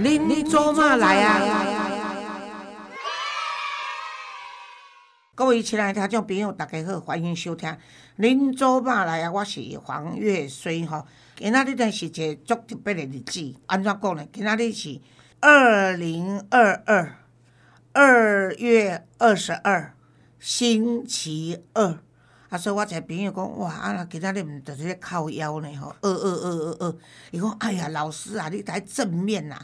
您您做嘛来啊？各位亲爱的听众朋友，大家好，欢迎收听《您做嘛来啊》。我是黄月水吼。今仔日呢是一个足特别的日子，安怎讲呢？今仔日是二零二二二月二十二，星期二。啊，所以我一个朋友讲，哇，啊，今仔日毋着是咧靠腰呢吼，二二二二二。伊讲，哎呀，老师啊，你来正面呐。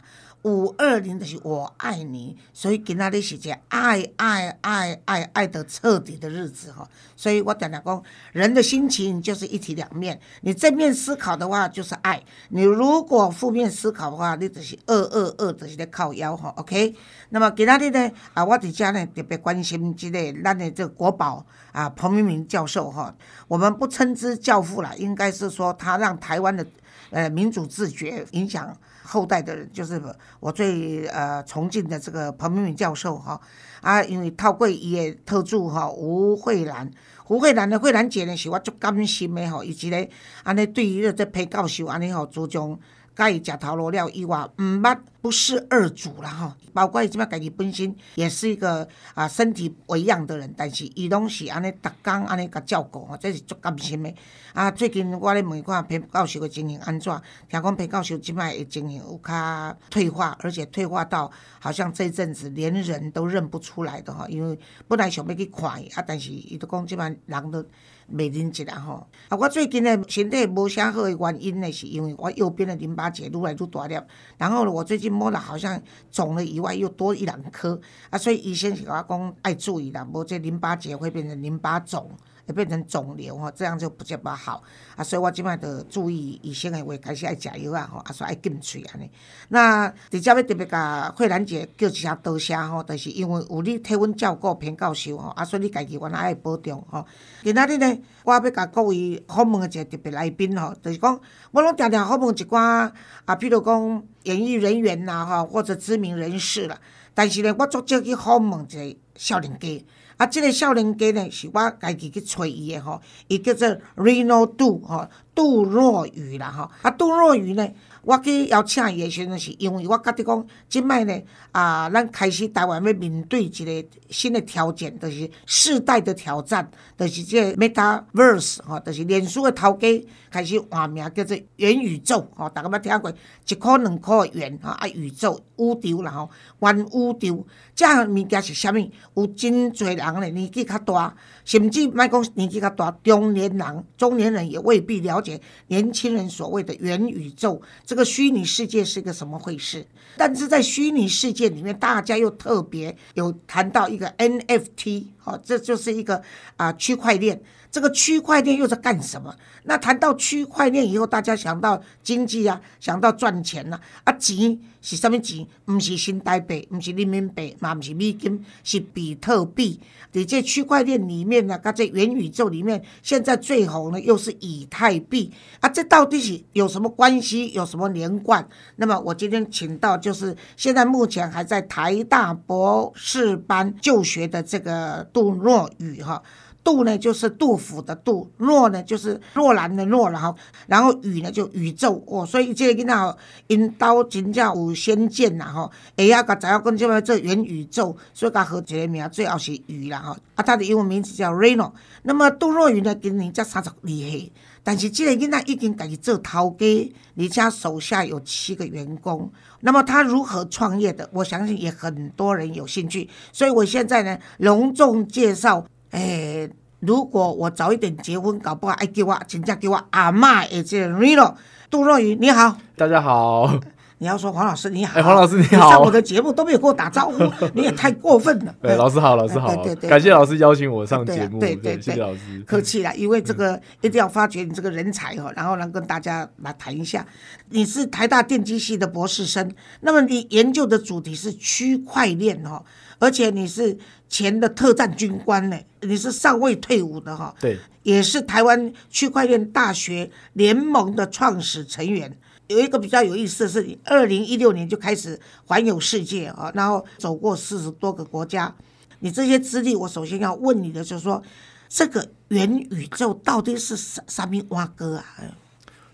五二零就是我爱你，所以今仔日是一个爱爱爱爱爱的彻底的日子哈。所以我常常讲，人的心情就是一体两面。你正面思考的话，就是爱；你如果负面思考的话，你就是二二二，就是在靠腰哈。OK，那么今仔日呢，啊，我伫家呢特别关心即个咱的这个国宝啊，彭明明教授哈。我们不称之教父了，应该是说他让台湾的呃民主自觉影响。后代的人就是我最呃崇敬的这个彭明敏教授哈啊，因为透过伊的特助哈吴慧兰，吴慧兰的慧兰姐呢是我足甘心的吼，以及咧安尼对于这批教授安尼吼注重。甲伊食头路了以外，毋捌不是二主啦吼。包括伊即摆家己本身也是一个啊身体为样的人，但是伊拢是安尼逐工安尼甲照顾吼，这是足甘心的。啊，最近我咧问看裴教授的情形安怎？听讲裴教授即摆的情形有较退化，而且退化到好像这阵子连人都认不出来的吼。因为本来想要去看伊，啊，但是伊都讲即摆人都。袂认一啦吼，啊！我最近的身体无啥好的原因呢，是因为我右边的淋巴结愈来愈大粒，然后呢，我最近摸了好像肿了以外又多一两颗，啊，所以医生是甲我讲爱注意啦，无这淋巴结会变成淋巴肿。会变成肿瘤吼，这样就不这么好啊！所以我即摆着注意医生的话，开始爱食药啊吼，啊说爱禁喙安尼。那直接要特别甲慧兰姐叫一声多谢吼，就是因为有你替阮照顾偏教授吼，啊所以你家己原来爱保重吼。今仔日呢，我要甲各位访问一个特别来宾吼，就是讲我拢常常访问一寡啊，比如讲演艺人员呐吼，或者知名人士啦。但是呢，我足少去访问一个少年家。啊，即个少年家呢，是我家己去找伊的吼，伊叫做 Reno 杜吼，杜若雨啦吼，啊，杜若雨呢。我去邀请伊的时阵，是因为我觉得讲，即摆呢，啊，咱开始台湾要面对一个新的挑战，就是世代的挑战，就是即个 Metaverse 吼，就是脸书的头家开始换名叫做元宇宙吼，大家捌听过一颗两颗的元吼，啊，宇宙宇宙然后，元宇宙，这物件是啥物？有真侪人咧年纪较大，甚至卖讲年纪较大，中年人、中年人也未必了解年轻人所谓的元宇宙。这个虚拟世界是一个什么回事？但是在虚拟世界里面，大家又特别有谈到一个 NFT，好，这就是一个啊区块链。这个区块链又在干什么？那谈到区块链以后，大家想到经济啊，想到赚钱呐。啊，钱是什么钱？不是新台币，不是人民币，嘛不是美金，是比特币。在这区块链里面呢，跟在元宇宙里面，现在最红的又是以太币。啊，这到底是有什么关系？有什么连贯？那么我今天请到就是现在目前还在台大博士班就学的这个杜若雨哈。杜呢就是杜甫的杜，若呢就是若兰的若，然后然后宇呢就宇宙哦，所以这个囡仔因刀真正有先见呐吼，会晓甲知影讲即个这元宇宙，所以甲合一个名，最后是宇啦吼，啊，他的英文名字叫 Reno。那么杜若雨呢，今年才三十二岁，但是这个囡仔已经家己做头家，而且手下有七个员工。那么他如何创业的？我相信也很多人有兴趣，所以我现在呢隆重介绍。诶，如果我早一点结婚，搞不好爱叫我，请假给我阿妈，也是 Rino 杜若愚，你好，大家好。你要说黄老师你好，哎，黄老师你好，上我的节目都没有跟我打招呼，你也太过分了。对，老师好，老师好，对对，感谢老师邀请我上节目，对对，谢谢老师，客气了，因为这个一定要发掘你这个人才哦，然后呢跟大家来谈一下。你是台大电机系的博士生，那么你研究的主题是区块链哈，而且你是前的特战军官呢，你是尚未退伍的哈，对，也是台湾区块链大学联盟的创始成员。有一个比较有意思的是，你二零一六年就开始环游世界啊，然后走过四十多个国家。你这些资历，我首先要问你的就是说，这个元宇宙到底是啥啥咪蛙哥啊？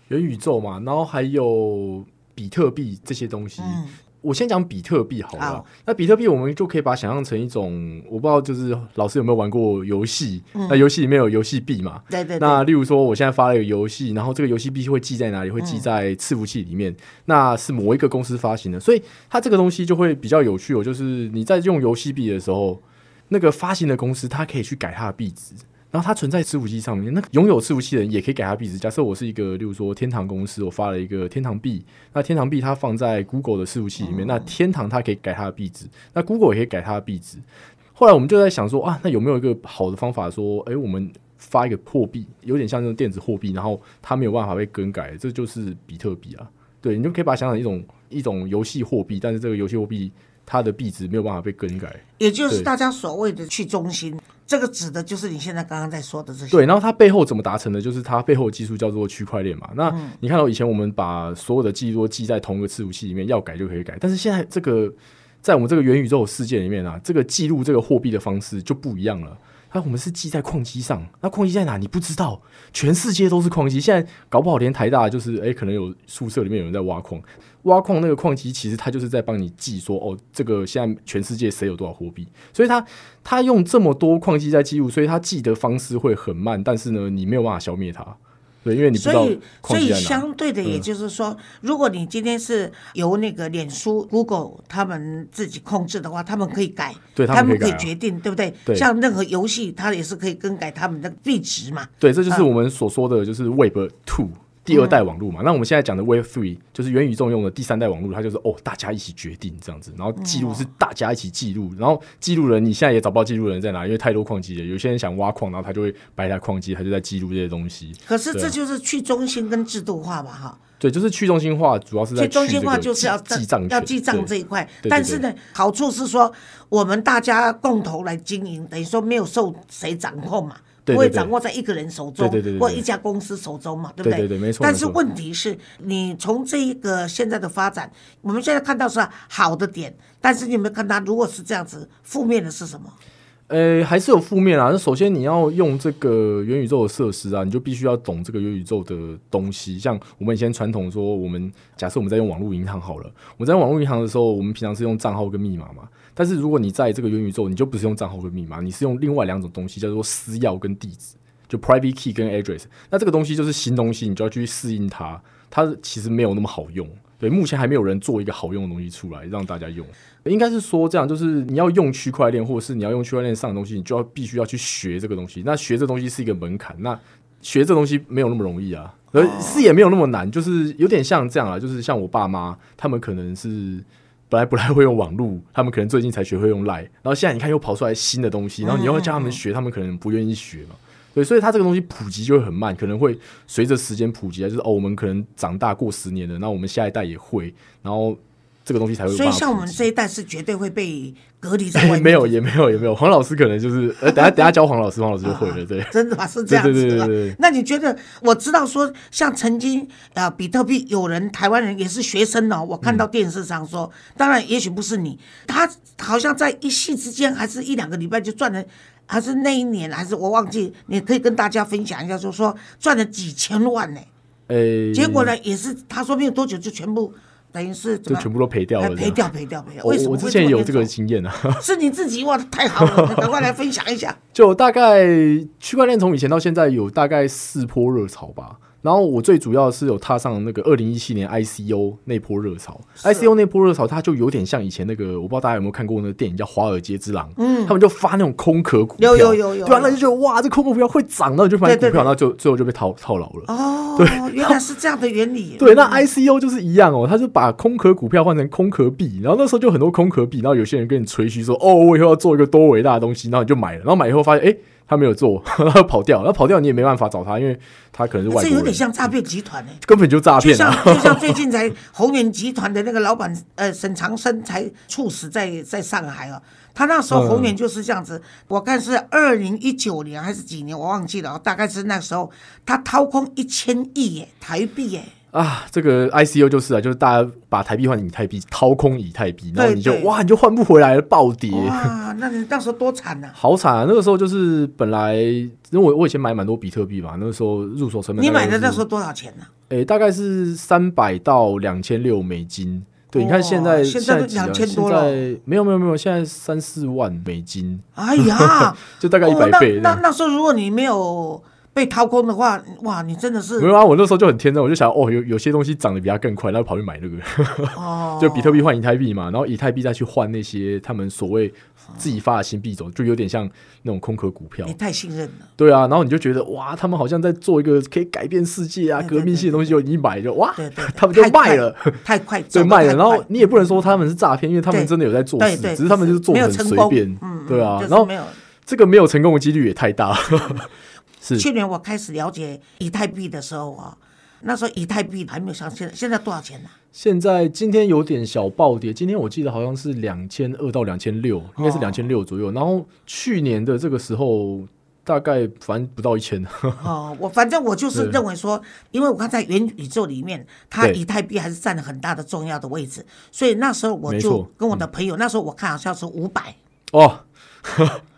元宇宙嘛，然后还有比特币这些东西。我先讲比特币好了。那比特币我们就可以把它想象成一种，我不知道就是老师有没有玩过游戏？那游戏里面有游戏币嘛？对对。那例如说，我现在发了一个游戏，然后这个游戏币会记在哪里？会记在伺服器里面。那是某一个公司发行的，所以它这个东西就会比较有趣哦。就是你在用游戏币的时候，那个发行的公司它可以去改它的币值。然后它存在伺服器上面，那拥有伺服器的人也可以改它币值。假设我是一个，例如说天堂公司，我发了一个天堂币，那天堂币它放在 Google 的伺服器里面，那天堂它可以改它的币值，那 Google 也可以改它的币值。后来我们就在想说啊，那有没有一个好的方法，说，哎，我们发一个货币，有点像那种电子货币，然后它没有办法被更改，这就是比特币啊。对你就可以把它想成一种一种游戏货币，但是这个游戏货币。它的币值没有办法被更改，也就是大家所谓的去中心，这个指的就是你现在刚刚在说的这些。对，然后它背后怎么达成的？就是它背后技术叫做区块链嘛。那你看到以前我们把所有的记录记在同一个伺服器里面，要改就可以改。但是现在这个在我们这个元宇宙世界里面啊，这个记录这个货币的方式就不一样了。那我们是记在矿机上，那矿机在哪？你不知道，全世界都是矿机。现在搞不好连台大就是，哎，可能有宿舍里面有人在挖矿。挖矿那个矿机其实它就是在帮你记说哦，这个现在全世界谁有多少货币，所以它它用这么多矿机在记录，所以它记的方式会很慢，但是呢，你没有办法消灭它，对，因为你不知道所以相对的，也就是说，如果你今天是由那个脸书、Google 他们自己控制的话，他们可以改，对他们可以决定，对不对？像任何游戏，它也是可以更改他们的币值嘛。对，这就是我们所说的就是 Web Two。第二代网络嘛，那我们现在讲的 Wave Three 就是元宇宙用的第三代网络，它就是哦，大家一起决定这样子，然后记录是大家一起记录，然后记录人你现在也找不到记录人在哪，因为太多矿机了。有些人想挖矿，然后他就会摆一台矿机，他就在记录这些东西。可是这就是去中心跟制度化嘛，哈。对，就是去中心化，主要是在去中心化就是要记账，要记账这一块。但是呢，好处是说我们大家共同来经营，等于说没有受谁掌控嘛。不会掌握在一个人手中，或一家公司手中嘛，对不对？对对对，没错。但是问题是，你从这一个现在的发展，我们现在看到是好的点，但是你有没有看到，如果是这样子，负面的是什么？呃，还是有负面啊。那首先你要用这个元宇宙的设施啊，你就必须要懂这个元宇宙的东西。像我们以前传统说，我们假设我们在用网络银行好了，我们在网络银行的时候，我们平常是用账号跟密码嘛。但是如果你在这个元宇宙，你就不是用账号跟密码，你是用另外两种东西，叫做私钥跟地址，就 private key 跟 address。那这个东西就是新东西，你就要去适应它。它其实没有那么好用，对，目前还没有人做一个好用的东西出来让大家用。应该是说这样，就是你要用区块链，或者是你要用区块链上的东西，你就要必须要去学这个东西。那学这东西是一个门槛，那学这东西没有那么容易啊，而是也没有那么难，就是有点像这样啊，就是像我爸妈，他们可能是。本来不太会用网络，他们可能最近才学会用赖，然后现在你看又跑出来新的东西，然后你又要教他们学，他们可能不愿意学嘛。对，所以它这个东西普及就会很慢，可能会随着时间普及啊，就是哦，我们可能长大过十年了，那我们下一代也会，然后。这个东西才会。所以像我们这一代是绝对会被隔离在外。没有，也没有，也没有。黄老师可能就是，呃，等下 等下教黄老师，黄老师就会了，对。真的吗？是这样子的。那你觉得？我知道说，像曾经啊，比特币有人台湾人也是学生哦，我看到电视上说，当然也许不是你，他好像在一夕之间，还是一两个礼拜就赚了，还是那一年，还是我忘记，你可以跟大家分享一下，就说赚了几千万呢？呃，结果呢，也是他说没有多久就全部。等于是就全部都赔掉了，赔掉赔掉赔掉。为什么？我之前有这个经验啊。是你自己哇，太好了，赶快来分享一下。就大概区块链从以前到现在有大概四波热潮吧。然后我最主要是有踏上那个二零一七年 ICO 那波热潮，ICO 那波热潮，它就有点像以前那个，我不知道大家有没有看过那个电影叫《华尔街之狼》，嗯，他们就发那种空壳股票，有有有有，对啊，那就觉得哇，这空壳股票会涨，然后就买股票，然后就最后就被套套牢了。哦，对，原来是这样的原理。对，那 ICO 就是一样哦，他就把空壳股票换成空壳币，然后那时候就很多空壳币，然后有些人跟你吹嘘说，哦，我以后要做一个多伟大的东西，然后你就买了，然后买以后发现，哎。他没有做，他 跑掉，他跑掉你也没办法找他，因为他可能是外国这有点像诈骗集团呢，根本就诈骗。就像就像最近才宏源集团的那个老板，呃，沈长生才猝死在在上海啊。他那时候宏源就是这样子，我看是二零一九年还是几年，我忘记了，大概是那时候他掏空一千亿耶台币耶。啊，这个 ICO 就是啊，就是大家把台币换以太币，掏空以太币，然后你就哇，你就换不回来了，暴跌。哇，那你那时候多惨呐！好惨啊！那个时候就是本来，因为我我以前买蛮多比特币嘛，那个时候入手成本。你买的那时候多少钱呢？诶，大概是三百到两千六美金。对，你看现在哇现在都几啊2000多了没有没有没有，现在三四万美金，哎呀，就大概一百倍。那那时候如果你没有被掏空的话，哇，你真的是没有啊，我那时候就很天真，我就想哦，有有些东西涨得比它更快，然后跑去买那个，哦，就比特币换以太币嘛，然后以太币再去换那些他们所谓自己发的新币种，就有点像那种空壳股票你。太信任了。对啊，然后你就觉得哇，他们好像在做一个可以改变世界啊、对对革命性的东西，就你一买就哇 他们就卖了，太快，对卖了。然后你也不能说他们是诈骗，因为他们真的有在做事，只是他们就是做没得很随便，嗯，对啊然后没有。这个没有成功的几率也太大，是去年我开始了解以太币的时候啊，那时候以太币还没有上现在，现在多少钱呢、现在今天有点小暴跌，今天我记得好像是两千二到两千六，应该是哦两千六左右。然后去年的这个时候，大概反正不到一千。哦，我反正我就是对认为说，因为我看在元宇宙里面，它以太币还是占了很大的重要的位置，所以那时候我就跟我的朋友，那时候我看好像是五百。哦，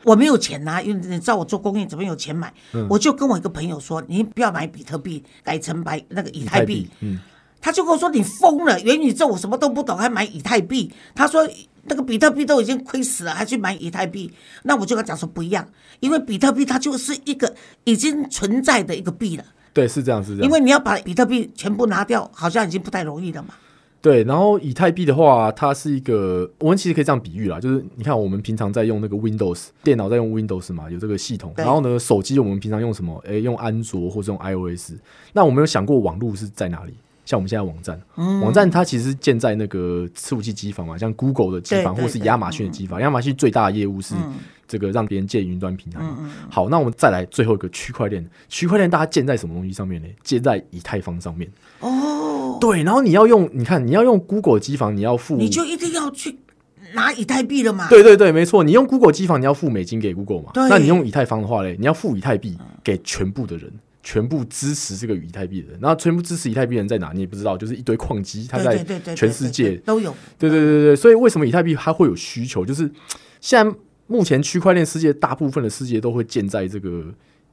我没有钱拿、因为你知道我做公益怎么有钱买，嗯我就跟我一个朋友说，你不要买比特币，改成买那个以以太币。，嗯，他就跟我说：“你疯了，元宇宙我什么都不懂，还买以太币？”他说：“那个比特币都已经亏死了，还去买以太币？”那我就跟他讲说不一样，因为比特币它就是一个已经存在的一个币了，对，是这样，是这样。因为你要把比特币全部拿掉，好像已经不太容易了嘛。对，然后以太币的话，它是一个，我们其实可以这样比喻啦，就是你看我们平常在用那个 Windows 电脑在用 Windows 嘛，有这个系统，然后呢，手机我们平常用什么？诶，用安卓或者用 iOS。那我们有想过网络是在哪里？像我们现在网站，嗯网站它其实建在那个伺服器机房嘛，像 Google 的机房或是亚马逊的机房。亚马逊最大的业务是嗯这个让别人建云端平台嘛。好，那我们再来最后一个区块链，区块链大家建在什么东西上面呢？建在以太坊上面。哦，对，然后你要用，你看你要用 Google 机房，你要付，你就一定要去拿以太币了嘛。对对对，没错，你用 Google 机房，你要付美金给 Google 嘛？那你用以太坊的话嘞，你要付以太币给全部的人，全部支持这个以太币的人。然后全部支持以太币的人在哪？你也不知道，就是一堆矿机，它在全世界都有。对对对对，所以为什么以太币它会有需求？就是现在目前区块链世界大部分的世界都会建在这个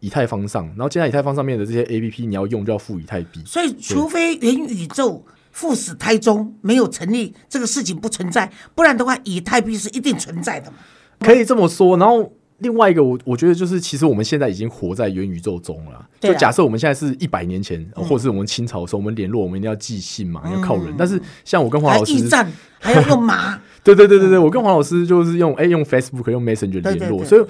以太坊上，然后建在以太坊上面的这些 A P P，你要用就要付以太币。所以，除非元宇宙赴死胎中没有成立，这个事情不存在，不然的话，以太币是一定存在的嘛。可以这么说。然后另外一个，我我觉得就是，其实我们现在已经活在元宇宙中了。就假设我们现在是一百年前，或者是我们清朝的时候，我们联络，我们一定要寄信嘛，要靠人。但是像我跟黄还老师，驿站，还要用马，对对对对对，我跟黄老师就是用哎、用 Facebook 用 Messenger 联络，对所以。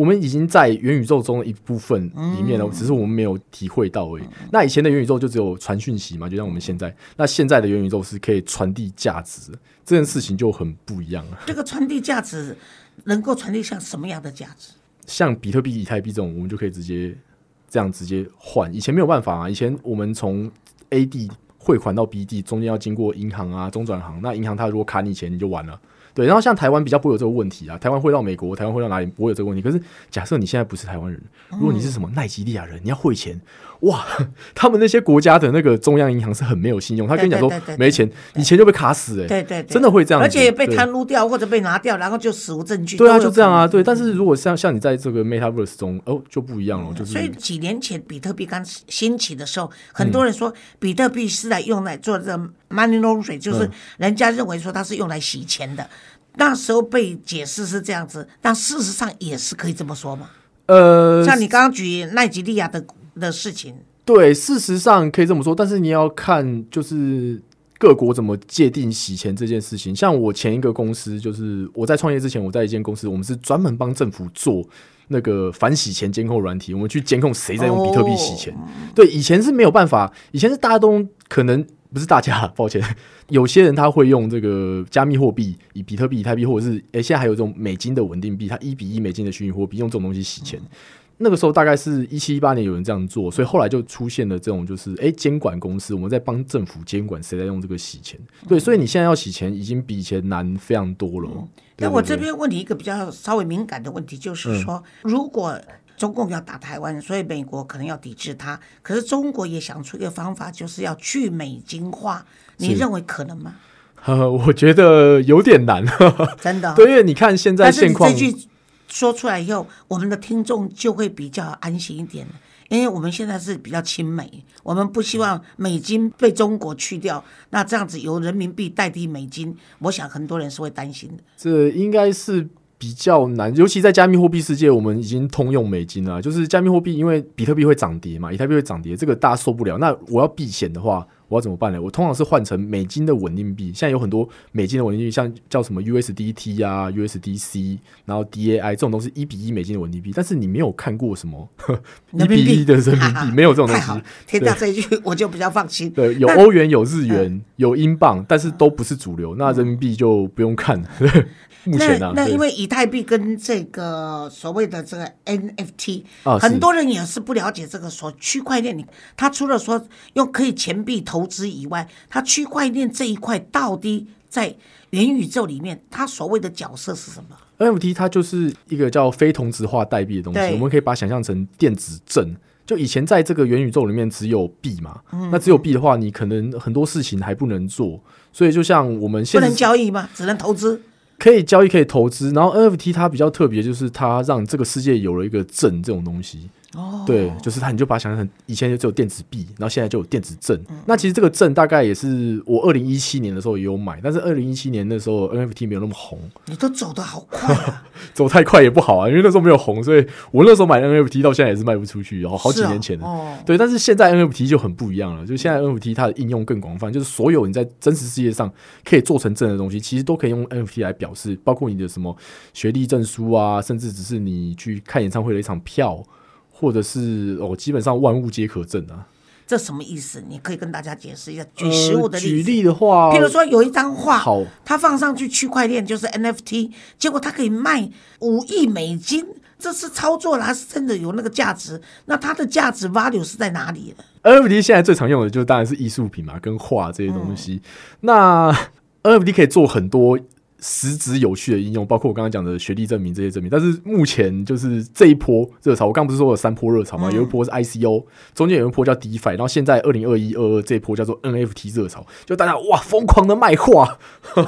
我们已经在元宇宙中的一部分里面了，嗯只是我们没有体会到而已。那以前的元宇宙就只有传讯息嘛，就像我们现在。那现在的元宇宙是可以传递价值的，这件事情就很不一样了。这个传递价值能够传递像什么样的价值？像比特币、以太币这种，我们就可以直接这样直接换。以前没有办法啊，以前我们从 A 地汇款到 B 地，中间要经过银行啊、中转行，那银行它如果卡你钱，你就完了。对，然后像台湾比较不会有这个问题啊，台湾会到美国，台湾会到哪里不会有这个问题。可是假设你现在不是台湾人，如果你是什么奈及利亚人，你要汇钱，哇，他们那些国家的那个中央银行是很没有信用，他跟你讲说没钱，你钱就被卡死、欸，对对对，真的会这样，而且也被贪污掉或者被拿掉，然后就死无证据。对啊，就这样啊，对。但是如果像像你在这个 Metaverse 中，哦，就不一样了，就是所以几年前比特币刚兴起的时候，很多人说比特币是来用来做这个 money laundering，就是嗯人家认为说它是用来洗钱的。那时候被解释是这样子，但事实上也是可以这么说嘛。呃，像你刚刚举奈及利亚的的事情，对，事实上可以这么说，但是你要看就是各国怎么界定洗钱这件事情。像我前一个公司，就是我在创业之前，我在一间公司，我们是专门帮政府做那个反洗钱监控软体，我们去监控谁在用比特币洗钱。对，以前是没有办法，以前是大家都可能不是大家，抱歉，有些人他会用这个加密货币，以比特币、以太币，或者是诶、现在还有这种美金的稳定币，它一比一美金的虚拟货币，用这种东西洗钱。那个时候大概是一七一八年有人这样做，所以后来就出现了这种就是哎监管公司，我们在帮政府监管谁在用这个洗钱。对，所以你现在要洗钱已经比以前难非常多了。对那我这边问你一个比较稍微敏感的问题，就是说，如果中共要打台湾，所以美国可能要抵制它，可是中国也想出一个方法，就是要去美金化，你是认为可能吗？呵 呵我觉得有点难。真的？对，因为你看现在现况这，句说出来以后，我们的听众就会比较安心一点。因为我们现在是比较亲美，我们不希望美金被中国去掉，那这样子由人民币代替美金，我想很多人是会担心的。这应该是比较难，尤其在加密货币世界，我们已经通用美金了。就是加密货币，因为比特币会涨跌嘛，以太币会涨跌，这个大家受不了。那我要避险的话。我要怎么办呢？我通常是换成美金的稳定币，现在有很多美金的稳定币，像叫什么 USDT 啊、USDC，然后 DAI 这种东西一比一美金的稳定币。但是你没有看过什么 一比一的人民币，没有这种东西。听到这一句 我就比较放心。对，有欧元、有日元、有英镑，但是都不是主流。那人民币就不用看。目前那那因为以太币跟这个所谓的这个 NFT，很多人也是不了解这个说区块链。你他除了说用可以钱币投资以外，它区块链这一块到底在元宇宙里面，它所谓的角色是什么？NFT 它就是一个叫非同质化代币的东西，我们可以把它想象成电子证。就以前在这个元宇宙里面只有币嘛，那只有币的话，你可能很多事情还不能做。所以就像我们现在不能交易吗？只能投资。可以交易，可以投资，然后 NFT 它比较特别，就是它让这个世界有了一个证这种东西。哦，对，就是他，你就把它想象成以前就只有电子币，然后现在就有电子证。那其实这个证大概也是我二零一七年的时候也有买，但是二零一七年那时候 NFT 没有那么红。你都走的好快，走太快也不好啊，因为那时候没有红，所以我那时候买 NFT 到现在也是卖不出去，然后好几年前的。哦，对，但是现在 NFT 就很不一样了，就现在 NFT 它的应用更广泛，就是所有你在真实世界上可以做成证的东西，其实都可以用 NFT 来表示，包括你的什么学历证书啊，甚至只是你去看演唱会的一场票。或者是哦，基本上万物皆可证啊。这什么意思？你可以跟大家解释一下。举实物的例子。举例的话，譬如说有一张画，好，它放上去区块链就是 NFT，结果它可以卖五亿美金，这是操作了还是真的有那个价值？那它的价值 value 是在哪里？NFT 现在最常用的就当然是艺术品嘛，跟画这些东西。那 NFT 可以做很多。实质有趣的应用，包括我刚刚讲的学历证明这些证明，但是目前就是这一波热潮，我刚不是说有三波热潮吗？有一波是 ICO，中间有一波叫 DeFi，然后现在二零二一二二这一波叫做 NFT 热潮，就大家哇疯狂的卖画，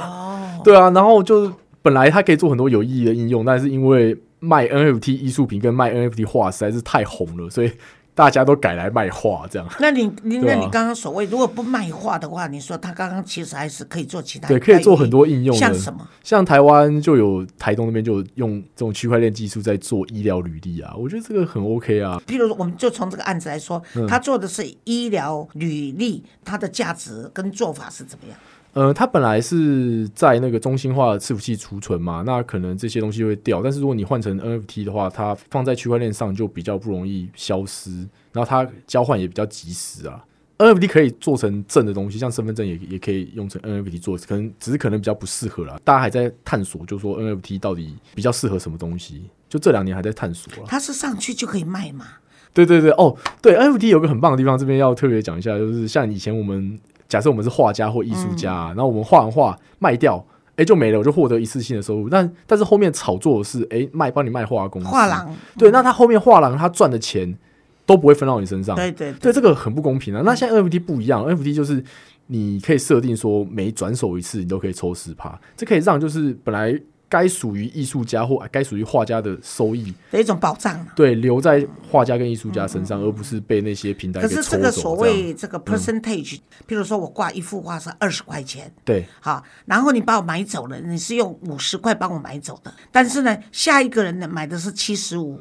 对啊，然后就本来它可以做很多有意义的应用，但是因为卖 NFT 艺术品跟卖 NFT 画实在是太红了，所以。大家都改来卖画，这样。那你你那你刚刚所谓如果不卖画的话，你说他刚刚其实还是可以做其他，对，可以做很多应用。像什么？像台湾就有台东那边就有用这种区块链技术在做医疗履历啊，我觉得这个很 OK 啊。譬如说，我们就从这个案子来说，他做的是医疗履历，它的价值跟做法是怎么样？呃，它本来是在那个中心化的伺服器储存嘛，那可能这些东西会掉。但是如果你换成 NFT 的话，它放在区块链上就比较不容易消失，然后它交换也比较及时啊。NFT 可以做成正的东西，像身份证也也可以用成 NFT 做，可能只是可能比较不适合啦。大家还在探索，就说 NFT 到底比较适合什么东西，就这两年还在探索啊。它是上去就可以卖吗？对对对，哦，对，NFT 有个很棒的地方，这边要特别讲一下，就是像以前我们。假设我们是画家或艺术家，然后我们画完画卖掉，哎，就没了，我就获得一次性的收入。但但是后面炒作的是，哎，卖帮你卖画公司，画廊对，那他后面画廊他赚的钱都不会分到你身上，对对对，这个很不公平啊。那现在 NFT 不一样，NFT 就是你可以设定说每转手一次你都可以抽十趴，这可以让就是本来。该属于艺术家或该属于画家的收益的一种保障，对，留在画家跟艺术家身上，而不是被那些平台可是这个所谓这个 percentage，譬如说我挂一幅画是二十块钱，对，好，然后你把我买走了，你是用五十块帮我买走的，但是呢，下一个人呢买的是七十五。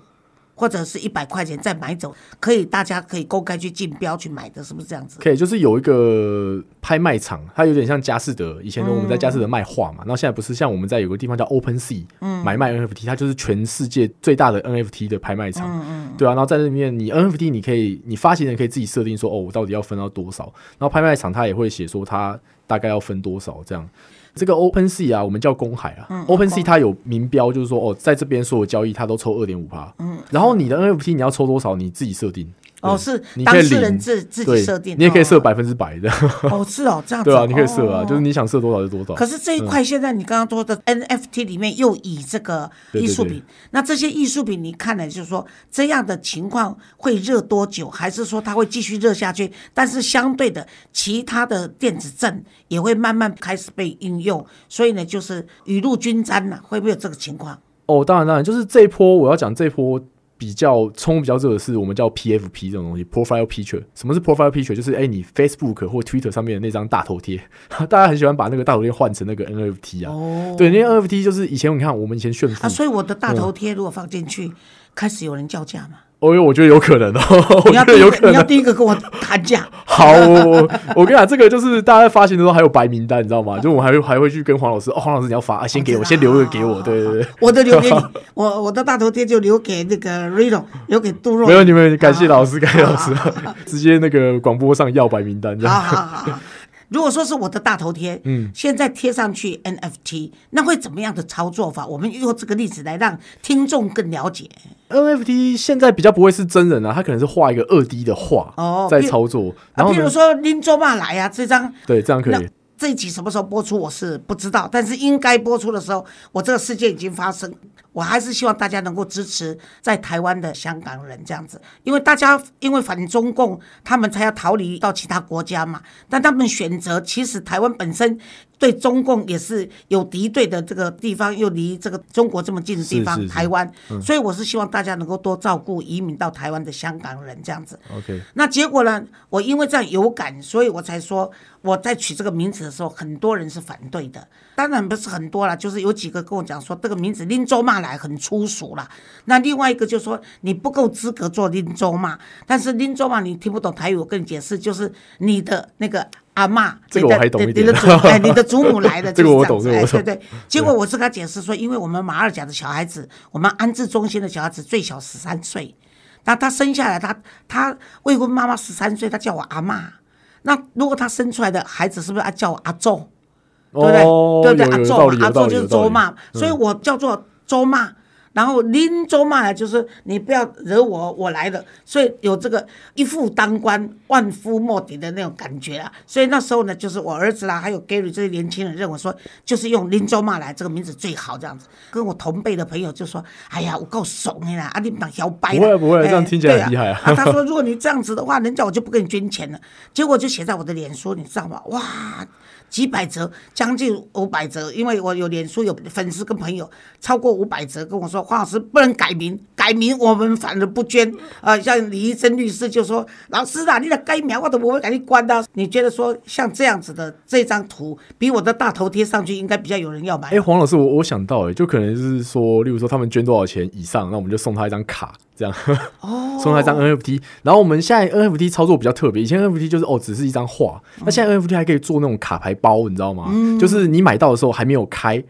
或者是一百块钱再买走，可以，大家可以公开去竞标去买的，是不是这样子？可以，就是有一个拍卖场，它有点像佳士得，以前我们在佳士得卖画嘛，然后现在不是像我们在有个地方叫 Open Sea，嗯，买卖 NFT，它就是全世界最大的 NFT 的拍卖场，嗯嗯，对啊，然后在那里面，你 NFT 你可以，你发行人可以自己设定说，哦，我到底要分到多少，然后拍卖场它也会写说它大概要分多少这样。这个 Open Sea 啊，我们叫公海啊。Open Sea 它有明标，就是说哦，在这边所有交易它都抽二点五趴。嗯，然后你的 NFT 你要抽多少，你自己设定。哦，是当事人自自己设定，你也可以设百分之百的。哦，是哦，这样子。对啊，你可以设啊，就是你想设多少就多少。可是这一块现在你刚刚说的 NFT 里面又以这个艺术品，那这些艺术品你看了就是说这样的情况会热多久，还是说它会继续热下去？但是相对的，其他的电子证也会慢慢开始被应用，所以呢，就是雨露均沾了，会不会有这个情况？哦，当然当然，就是这一波我要讲这一波比较冲比较热的是我们叫 PFP 这种东西，Profile Picture。什么是 Profile Picture？就是哎、你 Facebook 或 Twitter 上面的那张大头贴，大家很喜欢把那个大头贴换成那个 NFT 啊。哦，对，那些 NFT 就是以前你看我们以前炫富啊，，所以我的大头贴如果放进去，开始有人叫价嘛，哦哟，我觉得有可能哦，我觉得有可第一个，你要。第一个跟我谈价。好，我我我跟你讲，这个就是大家在发行的时候还有白名单，你知道吗？就我们还会还会去跟黄老师，哦，黄老师你要发，啊、先给我，先留一个给我，对对对。我的留给你，我我的大头贴就留给那个 Rino，留给杜若。没有你们，感谢老师，感谢老师，直接那个广播上要白名单这好样。好好好。如果说是我的大头贴，嗯，现在贴上去 NFT，那会怎么样的操作法？我们用这个例子来让听众更了解。NFT 现在比较不会是真人啊，他可能是画一个二 D 的画哦在操作，啊，然后呢，譬如说拎周嘛来啊，这张对，这样可以。这一集什么时候播出我是不知道，但是应该播出的时候，我这个事件已经发生。我还是希望大家能够支持在台湾的香港人这样子，因为大家因为反中共，他们才要逃离到其他国家嘛。但他们选择，其实台湾本身对中共也是有敌对的这个地方，又离这个中国这么近的地方，是是是台湾，所以我是希望大家能够多照顾移民到台湾的香港人这样子。OK，那结果呢？我因为这样有感，所以我才说我在取这个名字的时候，很多人是反对的。当然不是很多啦，就是有几个跟我讲说这个名字林州骂来很粗俗啦。那另外一个就说你不够资格做林州骂，但是林州骂你听不懂台语，我跟你解释，就是你的那个。阿妈，这个我还懂一点你的祖哎，你的祖母来的，这个我就是这个我懂哎对对。结果我是跟他解释说，因为我们马二甲的小孩子，我们安置中心的小孩子最小十三岁，那他生下来，他他未婚妈妈十三岁，他叫我阿妈。那如果他生出来的孩子，是不是要叫我阿仲？对不对？哦，对不对？阿仲嘛阿仲就是。周骂，所以我叫做周骂。然后拎周骂来就是你不要惹我，我来了，所以有这个一夫当关，万夫莫敌的那种感觉啊。所以那时候呢，就是我儿子啦，还有 Gary 这些年轻人认为说，就是用林周骂来这个名字最好这样子。跟我同辈的朋友就说：“哎呀，我够怂的啦，啊，你当摇摆啦。”不会不会哎这样听起来很厉害啊啊他说：“如果你这样子的话，人家我就不给你捐钱了。”结果就写在我的脸书，你知道吗？哇！几百折，将近五百折，因为我有脸书有粉丝跟朋友超过五百折跟我说，黄老师不能改名，改名我们反而不捐。啊、像李医生律师就说，老师啊，你的改名我都不会给你关的。你觉得说像这样子的这张图，比我的大头贴上去应该比较有人要买？哎、黄老师，我我想到、哎，就可能是说，例如说他们捐多少钱以上，那我们就送他一张卡，这样，哦 送他一张 NFT。然后我们现在 NFT 操作比较特别，以前 NFT 就是哦，只是一张画，那现在 NFT 还可以做那种卡牌包，你知道吗？就是你买到的时候还没有开，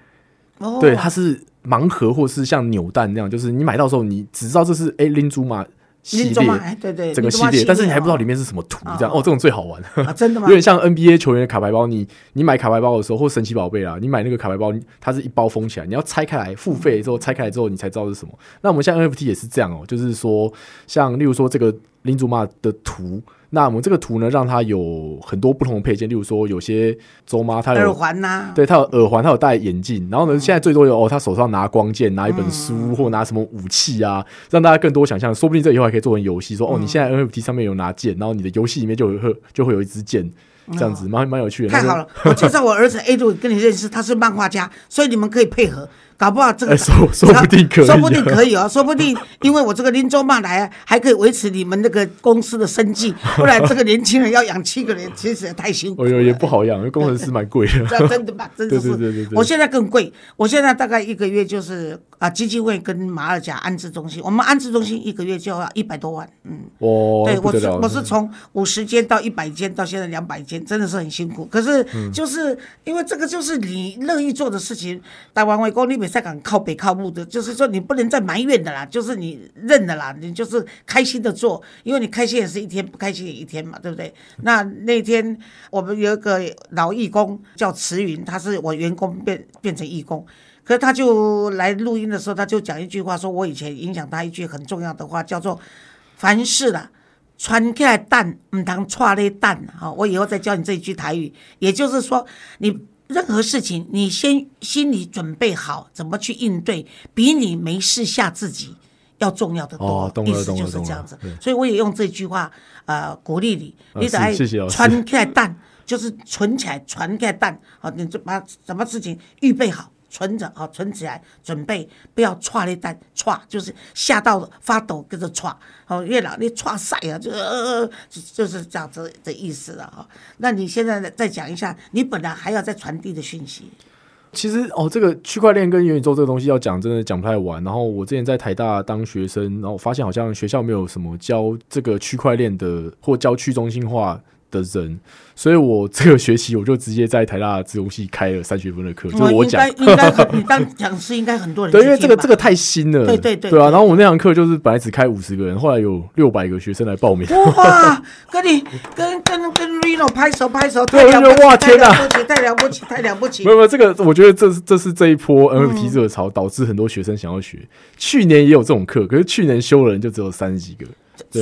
哦对，它是盲盒或是像扭蛋那样，就是你买到的时候你只知道这是哎拎珠嘛系列。哎，对对，整个系列，但是你还不知道里面面是什么图，这样哦，这种最好玩。啊，真的吗有？点像 NBA 球员的卡牌包，你你买卡牌包的时候，或神奇宝贝啦，你买那个卡牌包，它是一包封起来，你要拆开来付费之后拆开来之后，你才知道是什么。那我们现在 NFT 也是这样哦、就是说，像例如说这个林祖玛的图，那我们这个图呢，让它有很多不同的配件，例如说有些周妈她耳有。环呐，对，她有耳环，她有戴眼镜，然后呢，现在最多有哦，她手上拿光剑，拿一本书，或拿什么武器啊，让大家更多想象。说不定这以后还可以做成游戏，说哦，你现在 NFT 上面有拿剑，然后你的游戏里面就有会就会有一支剑，这样子蛮蛮有趣的。太好了！我介绍我儿子 A 度跟你认识，他是漫画家，所以你们可以配合，搞不好这个哎说说不定可以啊说不定可以哦，说不定因为我这个林州骂来啊，还可以维持你们那个公司的生计，不然这个年轻人要养七个人，其实也太辛苦了。哦哟也不好养，因为工程师蛮贵的。这真的吧？真的是，对对对对对我现在更贵，我现在大概一个月就是啊，基金会跟马尔甲安置中心，我们安置中心一个月就要一百多万，嗯。哦，对，我是我是从五十间到一百间，到现在两百间，真的是很辛苦。可是嗯就是、因为这个就是你乐意做的事情，台湾外公你比赛港靠北靠木的，就是说你不能再埋怨的啦，就是你认的啦，你就是开心的做，因为你开心也是一天，不开心也一天嘛，对不对？那那天我们有一个老义工叫慈云，他是我员工变变成义工。可是他就来录音的时候，他就讲一句话，说我以前影响他一句很重要的话，叫做“凡事啦，穿起来蛋唔当串咧蛋”啊、我以后再教你这一句台语，也就是说，你任何事情，你先心里准备好怎么去应对，比你没事吓自己要重要的多。哦懂了意思就是这样子，所以我也用这句话呃鼓励你，啊你得爱是谢谢老师穿开蛋，就是存起来，传开蛋，好，你就把什么事情预备好。存着啊，存起来，准备不要歘一蛋歘，就是吓到发抖跟着歘。哦，月老你歘晒啊，就呃就就是这样子的意思了哈。那你现在再讲一下，你本来还要再传递的讯息。其实哦，这个区块链跟元宇宙这个东西要讲，真的讲不太完。然后我之前在台大当学生，然后发现好像学校没有什么教这个区块链的，或教去中心化。的人，所以我这个学期我就直接在台大自由系开了三学分的课，就我讲，应该你当讲师应该很多人，对，因为这个这个太新了，对对对，对啊。然后我那堂课就是本来只开五十个人，后来有六百个学生来报名，哇，跟你跟跟跟 Reno 拍手拍手，对，我觉得哇天哪，太了不起，太了不起，没有没有，这个我觉得这是这是这一波 NFT 热潮导致很多学生想要学，去年也有这种课，可是去年修的人就只有三十几个，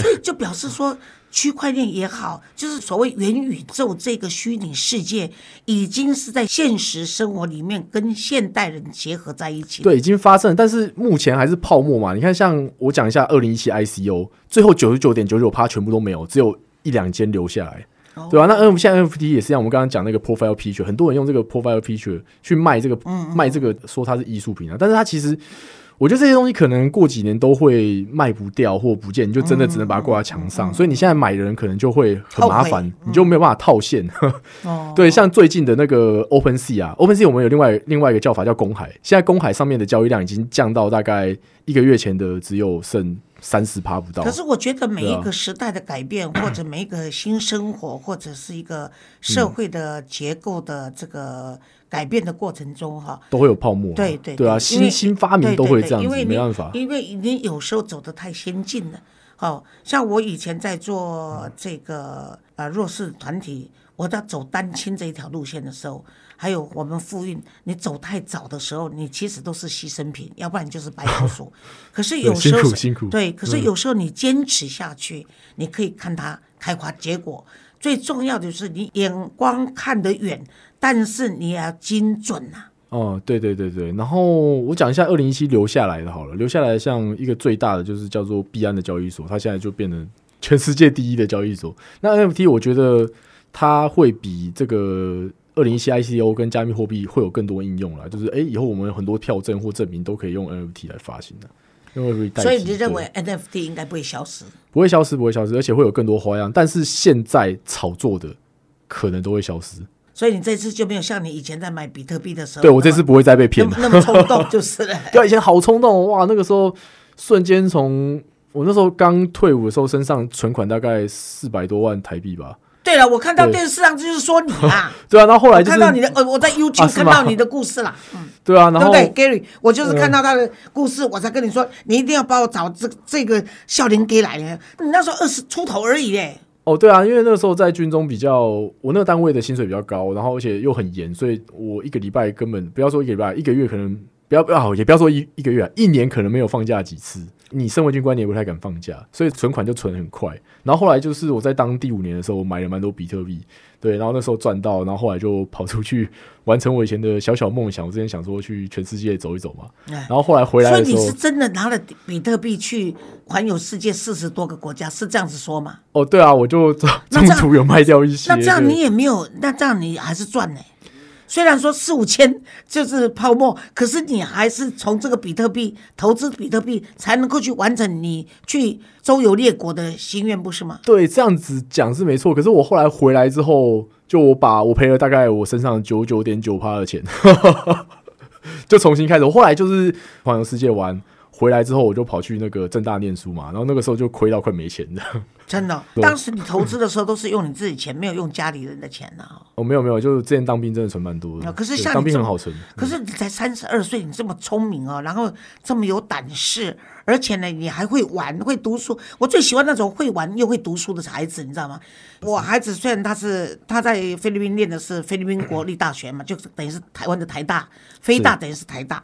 所以就表示说。区块链也好，就是所谓元宇宙这个虚拟世界，已经是在现实生活里面跟现代人结合在一起。对，已经发生，但是目前还是泡沫嘛。你看，像我讲一下二零一七 ICO，最后九十九点九九趴全部都没有，只有一两间留下来，对吧？那 N 现在 NFT 也是一样，我们刚刚讲那个 Profile Picture，很多人用这个 Profile Picture 去卖这个，卖这个说它是艺术品啊，但是它其实。我觉得这些东西可能过几年都会卖不掉或不见，你就真的只能把它挂在墙上。所以你现在买的人可能就会很麻烦，你就没有办法套现。对，像最近的那个 Open Sea 啊，Open Sea 我们有另外另外一个叫法叫公海。现在公海上面的交易量已经降到大概一个月前的只有剩三十趴不到。可是我觉得每一个时代的改变，或者每一个新生活，或者是一个社会的结构的这个。改变的过程中，哈，都会有泡沫。对对对啊，新新发明都会这样子，没办法。因为你有时候走的太先进了，好像我以前在做这个呃弱势团体，我在走单亲这一条路线的时候，还有我们复运，你走太早的时候，你其实都是牺牲品，要不然就是白老鼠。可是有时候辛苦辛苦，对，可是有时候你坚持下去，你可以看它开花结果。最重要的是你眼光看得远。但是你也要精准呐。哦，对对对对，然后我讲一下二零一七留下来的好了，留下来像一个最大的就是叫做币安的交易所，它现在就变成全世界第一的交易所。那 NFT 我觉得它会比这个二零一七 ICO 跟加密货币会有更多应用了，就是哎，以后我们很多票证或证明都可以用 NFT 来发行的。因为所以你认为 NFT 应该不会消失？不会消失，不会消失，而且会有更多花样。但是现在炒作的可能都会消失。所以你这次就没有像你以前在买比特币的时候，对我这次不会再被骗了，那么冲动就是了。对，以前好冲动哇，那个时候瞬间从我那时候刚退伍的时候，身上存款大概四百多万台币吧。对了，我看到电视上就是说你啊，对啊，然后后来看到你的呃，我在 YouTube 看到你的故事啦，嗯，对啊，然后对，Gary，我就是看到他的故事，我才跟你说，你一定要帮我找这这个笑脸给来。你那时候二十出头而已嘞。哦，对啊，因为那个时候在军中比较，我那个单位的薪水比较高，然后而且又很严，所以我一个礼拜根本不要说一个礼拜，一个月可能不要不要，也不要说一一个月，一年可能没有放假几次。你身为军官，你也不太敢放假，所以存款就存很快。然后后来就是我在当第五年的时候，我买了蛮多比特币，对，然后那时候赚到，然后后来就跑出去完成我以前的小小梦想。我之前想说去全世界走一走嘛，然后后来回来的时候，所以你是真的拿了比特币去环游世界四十多个国家，是这样子说吗？哦，对啊，我就中途有卖掉一些。那这样你也没有，那这样你还是赚呢。虽然说四五千就是泡沫，可是你还是从这个比特币投资比特币，才能够去完成你去周游列国的心愿，不是吗？对，这样子讲是没错。可是我后来回来之后，就我把我赔了大概我身上九九点九趴的钱，就重新开始。我后来就是环游世界玩。回来之后，我就跑去那个正大念书嘛，然后那个时候就亏到快没钱的。真的，当时你投资的时候都是用你自己钱，没有用家里人的钱呢。哦，没有没有，就是之前当兵真的存蛮多的。可是像当兵很好存，可是你才三十二岁，你这么聪明哦，然后这么有胆识，而且呢，你还会玩，会读书。我最喜欢那种会玩又会读书的孩子，你知道吗？我孩子虽然他是他在菲律宾念的是菲律宾国立大学嘛，就等于是台湾的台大，非大等于是台大。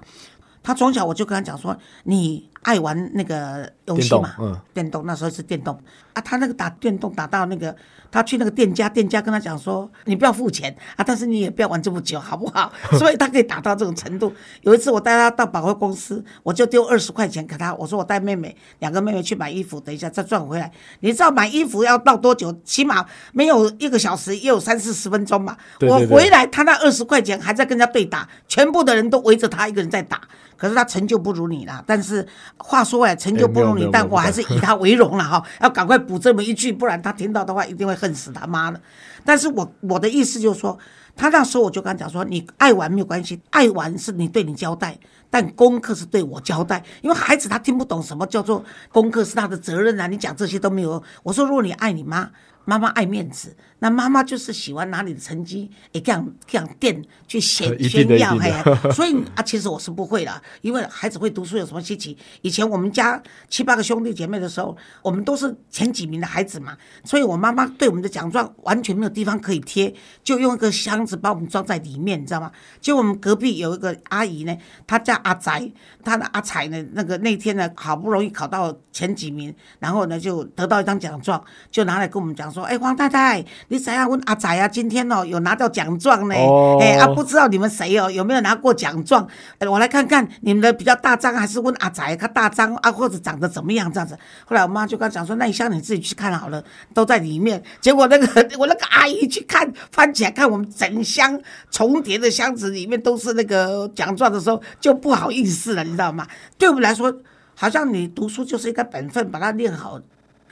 他从小我就跟他讲说，你爱玩那个游戏嘛，，嗯，电动那时候是电动啊，他那个打电动打到那个，他去那个店家，店家跟他讲说，你不要付钱啊，但是你也不要玩这么久，好不好？所以他可以打到这种程度。有一次我带他到百货公司，我就丢二十块钱给他，我说我带妹妹，两个妹妹去买衣服，等一下再赚回来。你知道买衣服要到多久？起码没有一个小时，也有三四十分钟吧。我对对对回来，他那二十块钱还在跟人家对打，全部的人都围着他一个人在打。可是他成就不如你啦，但是话说回来，成就不如你，哎没有没有没有但我还是以他为荣了哈，要赶快补这么一句，不然他听到的话一定会恨死他妈的。但是我我的意思就是说，他那时候我就跟他讲说，你爱玩没有关系，爱玩是你对你交代，但功课是对我交代，因为孩子他听不懂什么叫做功课是他的责任啊，你讲这些都没有用。我说如果你爱你妈，妈妈爱面子，那妈妈就是喜欢拿你的成绩也这样这样垫去 显一定的炫耀，一定嘿，所以啊，其实我是不会的，因为孩子会读书有什么稀奇？以前我们家七八个兄弟姐妹的时候，我们都是前几名的孩子嘛，所以我妈妈对我们的奖状完全没有地方可以贴，就用一个箱子把我们装在里面，你知道吗？结果我们隔壁有一个阿姨呢，她叫阿宅，她的阿彩呢，那个那天呢好不容易考到前几名，然后呢就得到一张奖状，就拿来跟我们讲说，哎，黄太太，你想要问阿仔啊？今天哦有拿到奖状呢，哦哎啊不知道你们谁哦有没有拿过奖状？呃我来看看你们的比较大张，还是问阿仔他大张啊，或者长得怎么样这样子。后来我妈就跟他讲说，那一箱你自己去看好了，都在里面。结果那个我那个阿姨去看，翻起来看我们整箱重叠的箱子里面都是那个奖状的时候，就不好意思了，你知道吗？对我们来说，好像你读书就是一个本分，把它练好。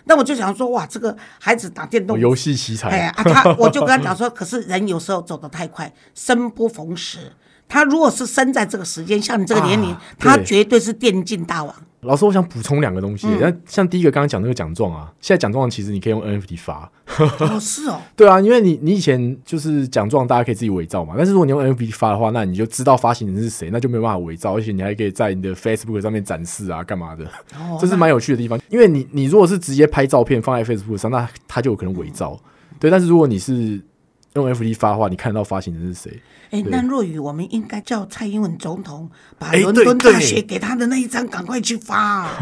那我就想说，哇，这个孩子打电动哦游戏奇才，哎啊，他我就跟他讲说，可是人有时候走得太快，生不逢时。他如果是生在这个时间，像你这个年龄，啊他绝对是电竞大王。老师，我想补充两个东嗯西。那、像第一个刚刚讲那个奖状啊，现在奖状其实你可以用 NFT 发。哦，是哦，对啊，因为你你以前就是奖状，大家可以自己伪造嘛。但是如果你用 NFT 发的话，那你就知道发行人是谁，那就没有办法伪造，而且你还可以在你的 Facebook 上面展示啊，干嘛的？哦这是蛮有趣的地方。因为你你如果是直接拍照片放在 Facebook 上，那他就有可能伪造。对，但是如果你是用 NFT 发的话，你看得到发行人是谁。哎，对那若雨，我们应该叫蔡英文总统把哎伦敦大学给他的那一张赶快去发啊，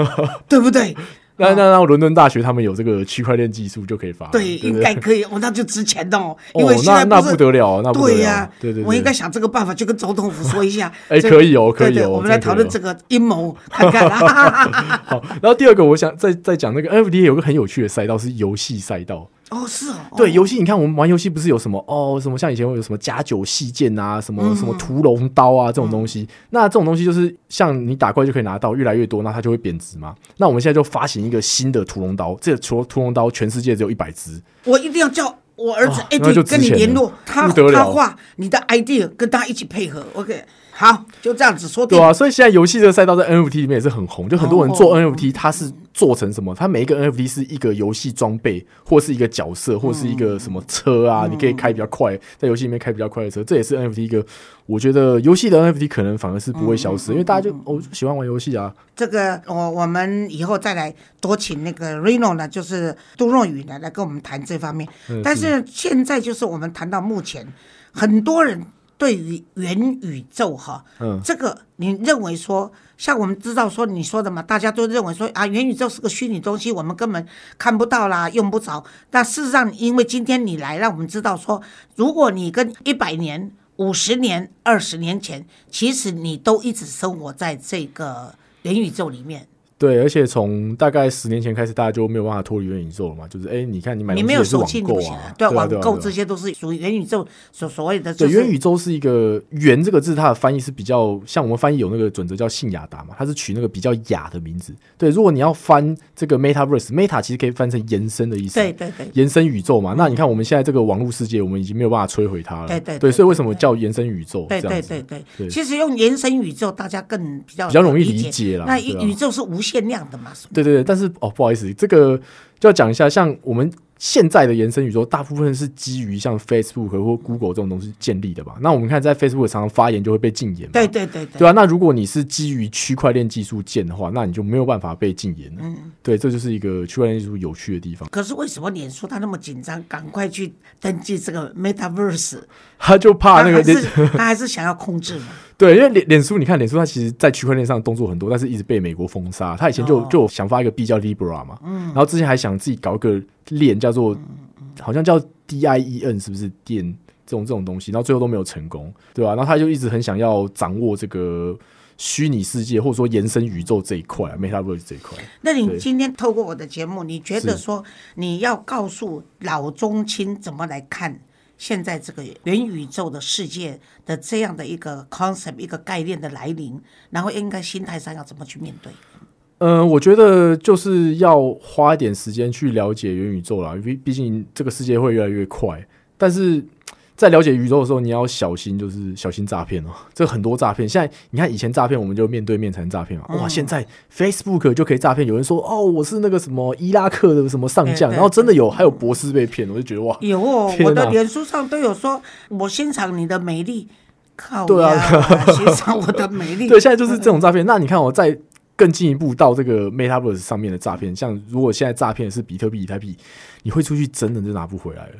对不对？那那那伦敦大学他们有这个区块链技术就可以发。对，应该可以，哦，那就值钱哦，因为哦，现在那那不得了，那不得了。对呀、对对对，我应该想这个办法，就跟总统府说一下。哎可以哦可以哦我们来讨论这个阴谋，看看啊。好。然后第二个，我想再再讲那个 NFT 有个很有趣的赛道是游戏赛道。哦，是哦，对，哦游戏你看我们玩游戏不是有什么哦什么像以前会有什么加九细剑啊，什么、嗯什么屠龙刀啊这种东西。那这种东西就是像你打怪就可以拿到，越来越多，那它就会贬值嘛。那我们现在就发行一个新的屠龙刀，这个屠屠龙刀全世界只有一百只。我一定要叫我儿子哦 e 那 d 就 d 跟你联络，他他画你的 idea，跟他一起配合。OK，好，就这样子说定对。啊，所以现在游戏这个赛道在 NFT 里面也是很红，就很多人做哦 NFT，它是做成什么？它每一个 NFT 是一个游戏装备，或是一个角色，或是一个什么车啊，你可以开比较快，在游戏里面开比较快的车，这也是 NFT 一个。我觉得游戏的 NFT 可能反而是不会消失，因为大家就我、就喜欢玩游戏啊。这个我我们以后再来多请那个 Reno 呢，就是杜若雨呢来跟我们谈这方面。嗯但是现在就是我们谈到目前，很多人对于元宇宙哈，嗯这个你认为说，像我们知道说你说的嘛，大家都认为说啊，元宇宙是个虚拟东西，我们根本看不到啦，用不着。但事实上，因为今天你来，让我们知道说，如果你跟一百年、五十年、二十年前，其实你都一直生活在这个元宇宙里面。对，而且从大概十年前开始，大家就没有办法脱离元宇宙了嘛。就是哎、你看你买你东西也是网没有手机，你购啊不行啊，，对啊，网购这些都是属于元宇宙所所谓的，对，就是元宇宙是一个“元”这个字，它的翻译是比较像我们翻译有那个准则叫信雅达嘛，它是取那个比较雅的名字。对，如果你要翻这个 Metaverse，Meta 其实可以翻成延伸的意思，对对对。延伸宇宙嘛。那你看我们现在这个网络世界，我们已经没有办法摧毁它了。对对对对，所以为什么叫延伸宇宙？对对对对，对其实用延伸宇宙，大家更比较比较容易理理解啦那宇宙是无限限量的嘛？对对对，但是哦，不好意思，这个就要讲一下，像我们现在的延伸宇宙大部分是基于像 Facebook 或 Google 这种东西建立的吧？那我们看在 Facebook 常常发言就会被禁言嘛，对对对对，对啊。那如果你是基于区块链技术建的话，那你就没有办法被禁言了。嗯。对，这就是一个区块链技术有趣的地方。可是为什么脸书他那么紧张，赶快去登记这个 Metaverse？他就怕那个他还是 他还是想要控制嘛？对，因为脸脸书，你看脸书，它其实在区块链上动作很多，但是一直被美国封杀。他以前就哦就想发一个币叫 Libra 嘛，嗯，然后之前还想自己搞一个链叫做，好像叫 DIEN，是不是电这种这种东西，然后最后都没有成功，对吧、然后他就一直很想要掌握这个虚拟世界或者说延伸宇宙这一块啊，Metaverse 这一块。那你今天透过我的节目，你觉得说你要告诉老中青怎么来看现在这个元宇宙的世界的这样的一个 concept 一个概念的来临，然后应该心态上要怎么去面对？嗯，我觉得就是要花一点时间去了解元宇宙啦，因为毕竟这个世界会越来越快。但是在了解宇宙的时候，你要小心，就是小心诈骗哦。这很多诈骗，现在你看以前诈骗我们就面对面才能诈骗嘛，哇，现在 Facebook 就可以诈骗。有人说哦，我是那个什么伊拉克的什么上将，然后真的有还有博士被骗，我就觉得哇，有哦，我的脸书上都有说，我欣赏你的美丽，靠对啊，欣赏我的美丽。对，现在就是这种诈骗。那你看我在更进一步到这个 Metaverse 上面的诈骗，像如果现在诈骗是比特币、以太币，你会出去真的就拿不回来了。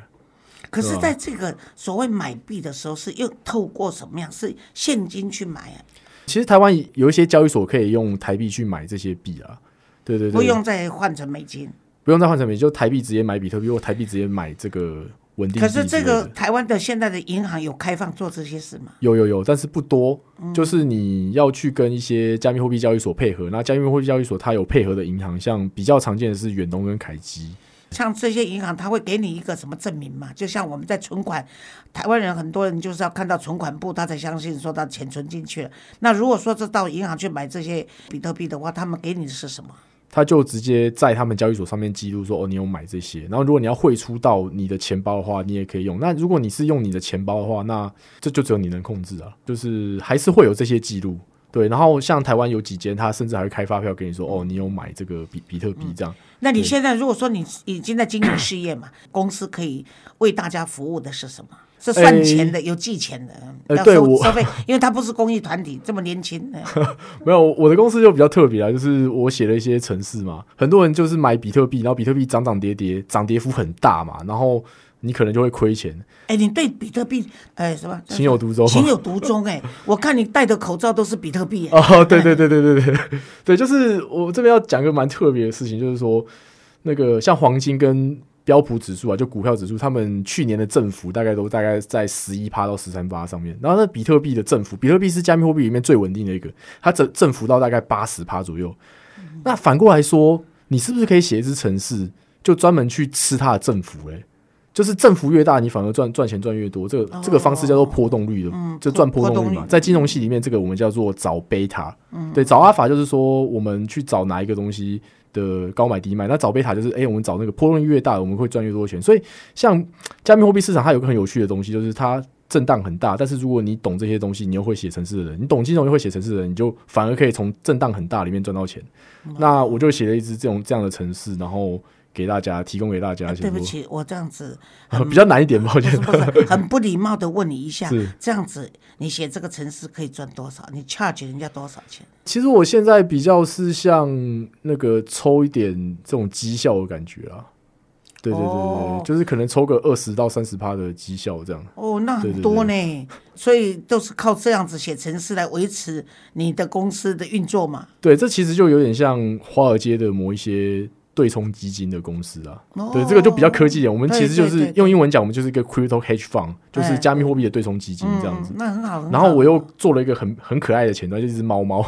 可是，在这个所谓买币的时候，是又透过什么样？是现金去买啊，其实台湾有一些交易所可以用台币去买这些币啊，对对对，不用再换成美金。不用再换成美金，就台币直接买比特币，或台币直接买这个稳定可。是这个台湾的现在的银行有开放做这些事吗？有有有，但是不多，嗯就是你要去跟一些加密货币交易所配合，那加密货币交易所它有配合的银行，像比较常见的是远东跟凯基。像这些银行，它会给你一个什么证明嘛？就像我们在存款，台湾人很多人就是要看到存款簿，他才相信说他钱存进去了。那如果说这到银行去买这些比特币的话，他们给你的是什么？他就直接在他们交易所上面记录说，哦，你有买这些。然后如果你要汇出到你的钱包的话，你也可以用。那如果你是用你的钱包的话，那这就只有你能控制啊，就是还是会有这些记录。对，然后像台湾有几间，他甚至还会开发票给你说，哦，你有买这个比比特币这样。那你现在如果说你已经在经营事业嘛，公司可以为大家服务的是什么？是算钱的，有寄钱的，要呃对我收收费，因为他不是公益团体，这么年轻，呃没有，我的公司就比较特别啊，就是我写了一些程式嘛，很多人就是买比特币，然后比特币涨涨跌跌，涨跌幅很大嘛，然后你可能就会亏钱。哎，你对比特币，哎，什么？情有独钟。情有独钟，哎，我看你戴的口罩都是比特币，哎，哦，对对对对对对。对，就是我这边要讲一个蛮特别的事情，就是说那个像黄金跟标普指数啊，就股票指数，他们去年的振幅大概都大概在十一趴到十三趴上面，然后那比特币的振幅，比特币是加密货币里面最稳定的一个，它振振幅到大概八十趴左右。那反过来说，你是不是可以写一支程式，就专门去吃它的振幅？哎，就是振幅越大，你反而赚赚钱赚越多。这个这个方式叫做波动率的，就赚波动率嘛。率在金融系里面，这个我们叫做找贝塔。对，找阿法就是说我们去找哪一个东西的高买低卖，那找贝塔就是哎、我们找那个波动越大，我们会赚越多钱。所以像加密货币市场，它有个很有趣的东西，就是它。震荡很大，但是如果你懂这些东西，你又会写城市的人，你懂金融又会写城市的人，你就反而可以从震荡很大里面赚到钱。那我就写了一支这种这样的城市，然后给大家提供给大家。哎对不起，我这样子比较难一点，抱歉。很不礼貌的问你一下是，这样子你写这个城市可以赚多少？你 charge 人家多少钱？其实我现在比较是像那个抽一点这种绩效的感觉啊。对对对对，哦就是可能抽个二十到三十趴的绩效这样。哦，那很多呢，所以都是靠这样子写程式来维持你的公司的运作嘛。对，这其实就有点像华尔街的某一些对冲基金的公司啊。哦对，这个就比较科技一点。我们其实就是用英文讲，我们就是一个 crypto hedge fund，就是哎加密货币的对冲基金这样子嗯。，那很好。然后我又做了一个很很可爱的前端，就是一只猫猫。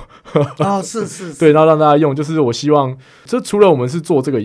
哦，是是 是，对，然后让大家用，就是我希望，这除了我们是做这个，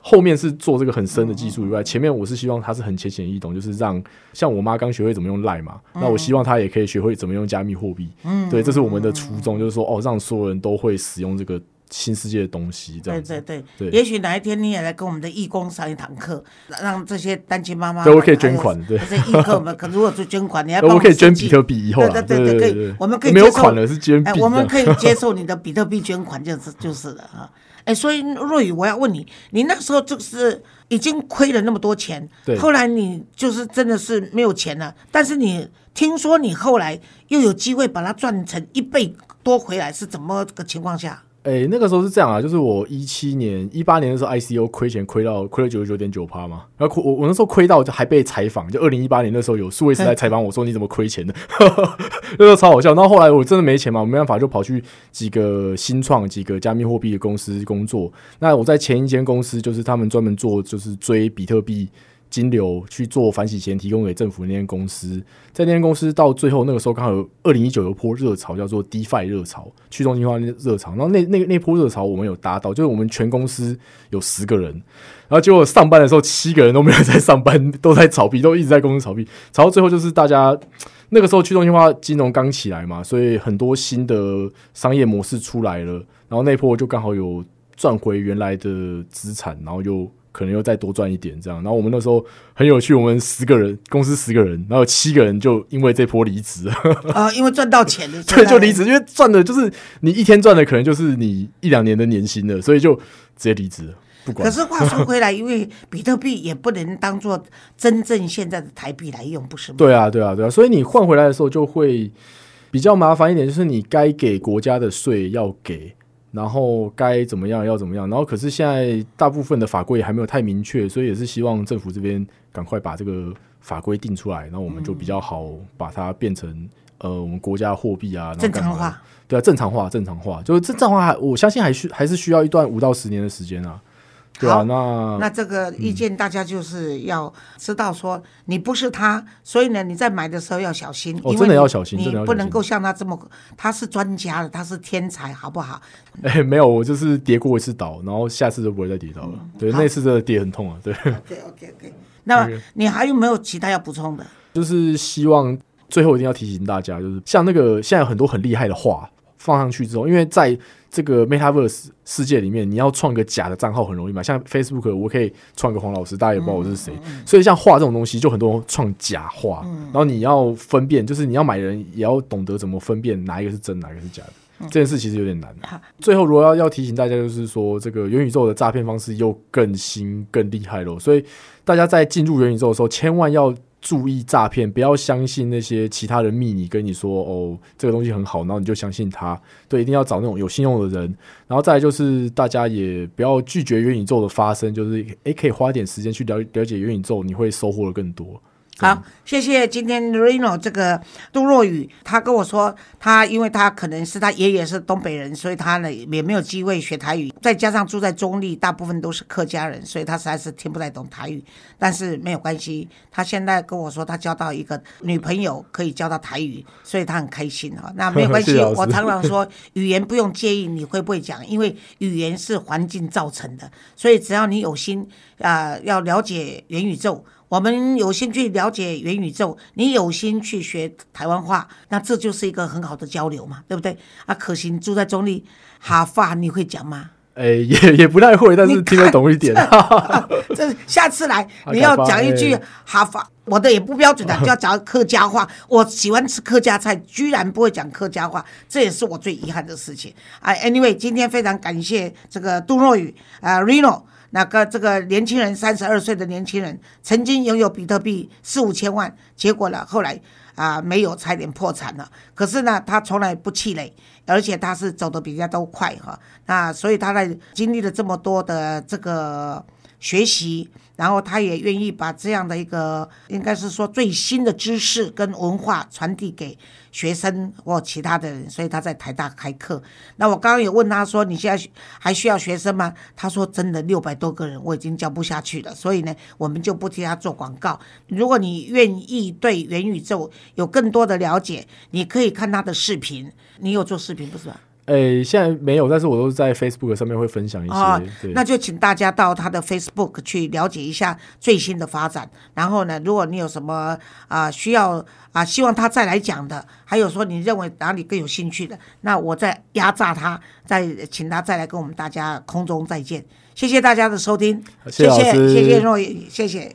后面是做这个很深的技术以外，前面我是希望它是很浅显易懂，就是让像我妈刚学会怎么用赖嘛，那我希望她也可以学会怎么用加密货币。嗯，对，这是我们的初衷，就是说哦，让所有人都会使用这个新世界的东西，这对样子。对对对，也许哪一天你也来跟我们的义工上一堂课，让这些单亲妈妈对我可以捐款对这些义客们，可如果做捐款，你还 我可以捐比特币以后啦，对对对对对可以我们可以没有款了，是捐币。我们可以 接受你的比特币捐款，就是就是了啊。哎，所以若雨，我要问你，你那时候就是已经亏了那么多钱，对后来你就是真的是没有钱了，但是你听说你后来又有机会把它赚成一倍多回来，是怎么个情况下？哎、那个时候是这样啊，就是我一七年、一八年的时候，ICO 亏钱亏到亏了九十九点九趴嘛，然后亏我我那时候亏到就还被采访，就二零一八年那时候有数位时代采访我说你怎么亏钱的，那时候超好笑。然后后来我真的没钱嘛，我没办法就跑去几个新创、几个加密货币的公司工作。那我在前一间公司就是他们专门做就是追比特币。金流去做反洗钱，提供给政府那间公司，在那间公司到最后那个时候刚好有二零一九有波热潮，叫做 DeFi 热潮，去中心化热潮。然后那那那波热潮我们有达到，就是我们全公司有十个人，然后结果上班的时候七个人都没有在上班，都在炒币，都一直在公司炒币，炒到最后就是大家那个时候去中心化金融刚起来嘛，所以很多新的商业模式出来了，然后那波就刚好有赚回原来的资产，然后又。可能又再多赚一点这样，然后我们那时候很有趣，我们十个人公司十个人，然后七个人就因为这波离职了，啊、因为赚到钱了，对，就离职，因为赚的就是你一天赚的可能就是你一两年的年薪了，所以就直接离职了，不管可。是话说回来，因为比特币也不能当做真正现在的台币来用，不是吗？对啊，对啊，对啊，所以你换回来的时候就会比较麻烦一点，就是你该给国家的税要给，然后该怎么样要怎么样，然后可是现在大部分的法规也还没有太明确，所以也是希望政府这边赶快把这个法规定出来，然后我们就比较好把它变成呃我们国家的货币啊，正常化。对啊，正常化，正常化，就是正常化还，我相信还需还是需要一段五到十年的时间啊。对啊，好那那这个意见大家就是要知道说，你不是他，所以呢，你在买的时候要小心，真的要小心你不能够像他这么，他是专家的，他是天才，好不好？哎、没有，我就是跌过一次倒，然后下次就不会再跌倒了。对，那次真的跌很痛啊。对，OK OK OK，那 你还有没有其他要补充的？就是希望最后一定要提醒大家，就是像那个现在有很多很厉害的画放上去之后，因为在这个 Metaverse 世界里面，你要创个假的账号很容易嘛。像 Facebook，我可以创个黄老师，大家也不知道我是谁，所以像画这种东西，就很多人创假画，然后你要分辨，就是你要买人也要懂得怎么分辨哪一个是真，哪一个是假的。这件事其实有点难。最后，如果要要提醒大家，就是说这个元宇宙的诈骗方式又更新、更厉害了，所以大家在进入元宇宙的时候，千万要注意诈骗，不要相信那些其他人密你跟你说哦这个东西很好，然后你就相信他。对，一定要找那种有信用的人。然后再就是大家也不要拒绝元宇宙的发生，就是诶可以花点时间去了了解元宇宙，你会收获的更多。好，谢谢今天 Reno 这个杜若雨，他跟我说，他因为他可能是他爷爷是东北人，所以他呢也没有机会学台语，再加上住在中立，大部分都是客家人，所以他实在是听不太懂台语。但是没有关系，他现在跟我说他交到一个女朋友，可以教到台语，所以他很开心哈。那没有关系，我常常说语言不用介意你会不会讲，因为语言是环境造成的，所以只要你有心啊、要了解元宇宙。我们有兴趣了解元宇宙，你有心去学台湾话，那这就是一个很好的交流嘛，对不对？啊，可行住在中立，哈法你会讲吗？诶、也也不太会，但是听得懂一点。这下次来你要讲一句哎哈法，我的也不标准的，就要讲客家话。我喜欢吃客家菜，居然不会讲客家话，这也是我最遗憾的事情。啊，anyway，今天非常感谢这个杜若雨啊，Reno。那个这个年轻人，三十二岁的年轻人，曾经拥有比特币四五千万，结果呢，后来啊、没有，差点破产了。可是呢，他从来不气馁，而且他是走的比人家都快哈。那所以他在经历了这么多的这个学习，然后他也愿意把这样的一个应该是说最新的知识跟文化传递给学生或其他的人，所以他在台大开课。那我刚刚有问他说：“你现在还需要学生吗？”他说：“真的，六百多个人我已经教不下去了。”所以呢，我们就不替他做广告。如果你愿意对元宇宙有更多的了解，你可以看他的视频。你有做视频不是吧？诶、现在没有，但是我都是在 Facebook 上面会分享一些。哦，那就请大家到他的 Facebook 去了解一下最新的发展。然后呢，如果你有什么啊、需要啊、希望他再来讲的，还有说你认为哪里更有兴趣的，那我再压榨他，再请他再来跟我们大家空中再见。谢谢大家的收听，谢谢谢谢若雨，谢谢。